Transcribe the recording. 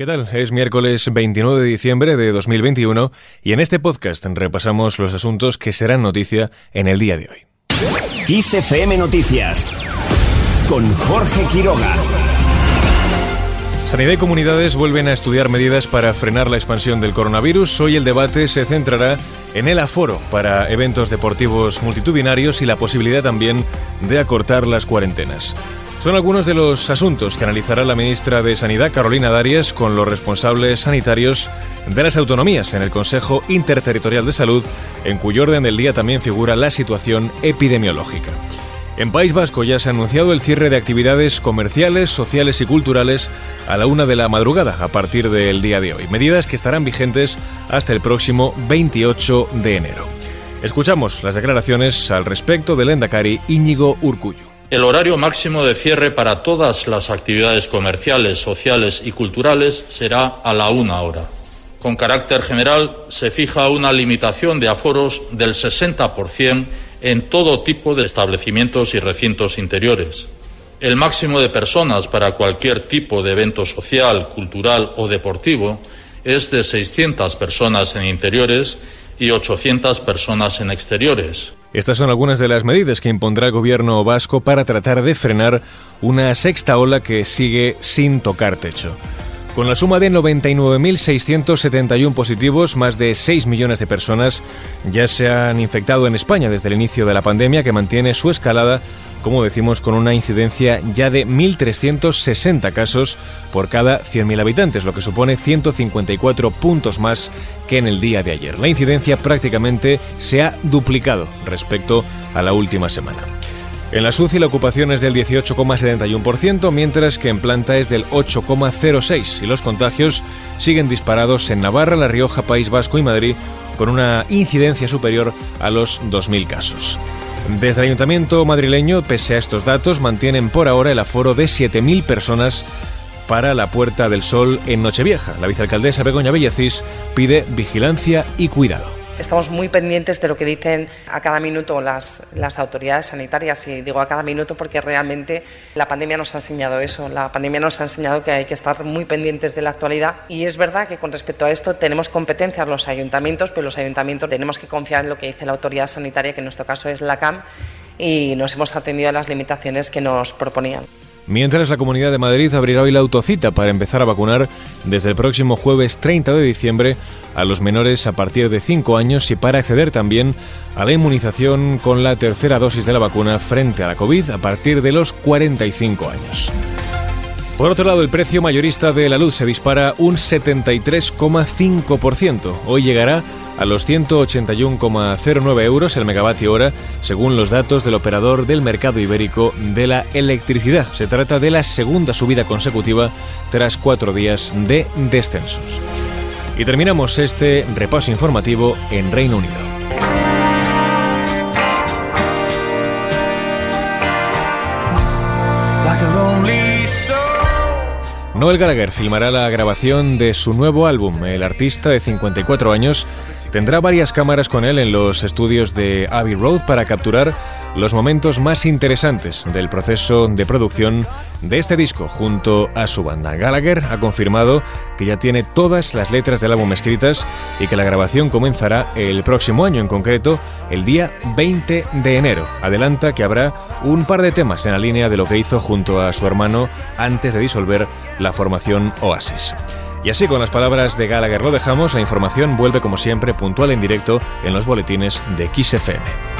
¿Qué tal? Es miércoles 29 de diciembre de 2021 y en este podcast repasamos los asuntos que serán noticia en el día de hoy. XFM Noticias con Jorge Quiroga. Sanidad y comunidades vuelven a estudiar medidas para frenar la expansión del coronavirus. Hoy el debate se centrará en el aforo para eventos deportivos multitudinarios y la posibilidad también de acortar las cuarentenas. Son algunos de los asuntos que analizará la ministra de Sanidad, Carolina Darias, con los responsables sanitarios de las autonomías en el Consejo Interterritorial de Salud, en cuyo orden del día también figura la situación epidemiológica. En País Vasco ya se ha anunciado el cierre de actividades comerciales, sociales y culturales a la una de la madrugada a partir del día de hoy, medidas que estarán vigentes hasta el próximo 28 de enero. Escuchamos las declaraciones al respecto del Endacari Íñigo Urcullo. El horario máximo de cierre para todas las actividades comerciales, sociales y culturales será a la una hora. Con carácter general, se fija una limitación de aforos del 60% en todo tipo de establecimientos y recintos interiores. El máximo de personas para cualquier tipo de evento social, cultural o deportivo es de 600 personas en interiores y 800 personas en exteriores. Estas son algunas de las medidas que impondrá el gobierno vasco para tratar de frenar una sexta ola que sigue sin tocar techo. Con la suma de 99.671 positivos, más de 6 millones de personas ya se han infectado en España desde el inicio de la pandemia, que mantiene su escalada, como decimos, con una incidencia ya de 1.360 casos por cada 100.000 habitantes, lo que supone 154 puntos más que en el día de ayer. La incidencia prácticamente se ha duplicado respecto a la última semana. En la SUCI la ocupación es del 18,71%, mientras que en planta es del 8,06% y los contagios siguen disparados en Navarra, La Rioja, País Vasco y Madrid, con una incidencia superior a los 2.000 casos. Desde el Ayuntamiento madrileño, pese a estos datos, mantienen por ahora el aforo de 7.000 personas para la Puerta del Sol en Nochevieja. La vicealcaldesa Begoña Bellacís pide vigilancia y cuidado. Estamos muy pendientes de lo que dicen a cada minuto las, las autoridades sanitarias y digo a cada minuto porque realmente la pandemia nos ha enseñado eso, la pandemia nos ha enseñado que hay que estar muy pendientes de la actualidad y es verdad que con respecto a esto tenemos competencias los ayuntamientos, pero los ayuntamientos tenemos que confiar en lo que dice la autoridad sanitaria, que en nuestro caso es la CAM, y nos hemos atendido a las limitaciones que nos proponían. Mientras la Comunidad de Madrid abrirá hoy la autocita para empezar a vacunar desde el próximo jueves 30 de diciembre a los menores a partir de 5 años y para acceder también a la inmunización con la tercera dosis de la vacuna frente a la COVID a partir de los 45 años. Por otro lado, el precio mayorista de la luz se dispara un 73,5%. Hoy llegará a los 181,09 euros el megavatio hora, según los datos del operador del mercado ibérico de la electricidad. Se trata de la segunda subida consecutiva tras cuatro días de descensos. Y terminamos este repaso informativo en Reino Unido. Noel Gallagher filmará la grabación de su nuevo álbum. El artista de 54 años tendrá varias cámaras con él en los estudios de Abbey Road para capturar los momentos más interesantes del proceso de producción de este disco junto a su banda. Gallagher ha confirmado que ya tiene todas las letras del álbum escritas y que la grabación comenzará el próximo año, en concreto el día 20 de enero. Adelanta que habrá un par de temas en la línea de lo que hizo junto a su hermano antes de disolver la formación Oasis. Y así con las palabras de Gallagher lo dejamos, la información vuelve como siempre puntual en directo en los boletines de XFM.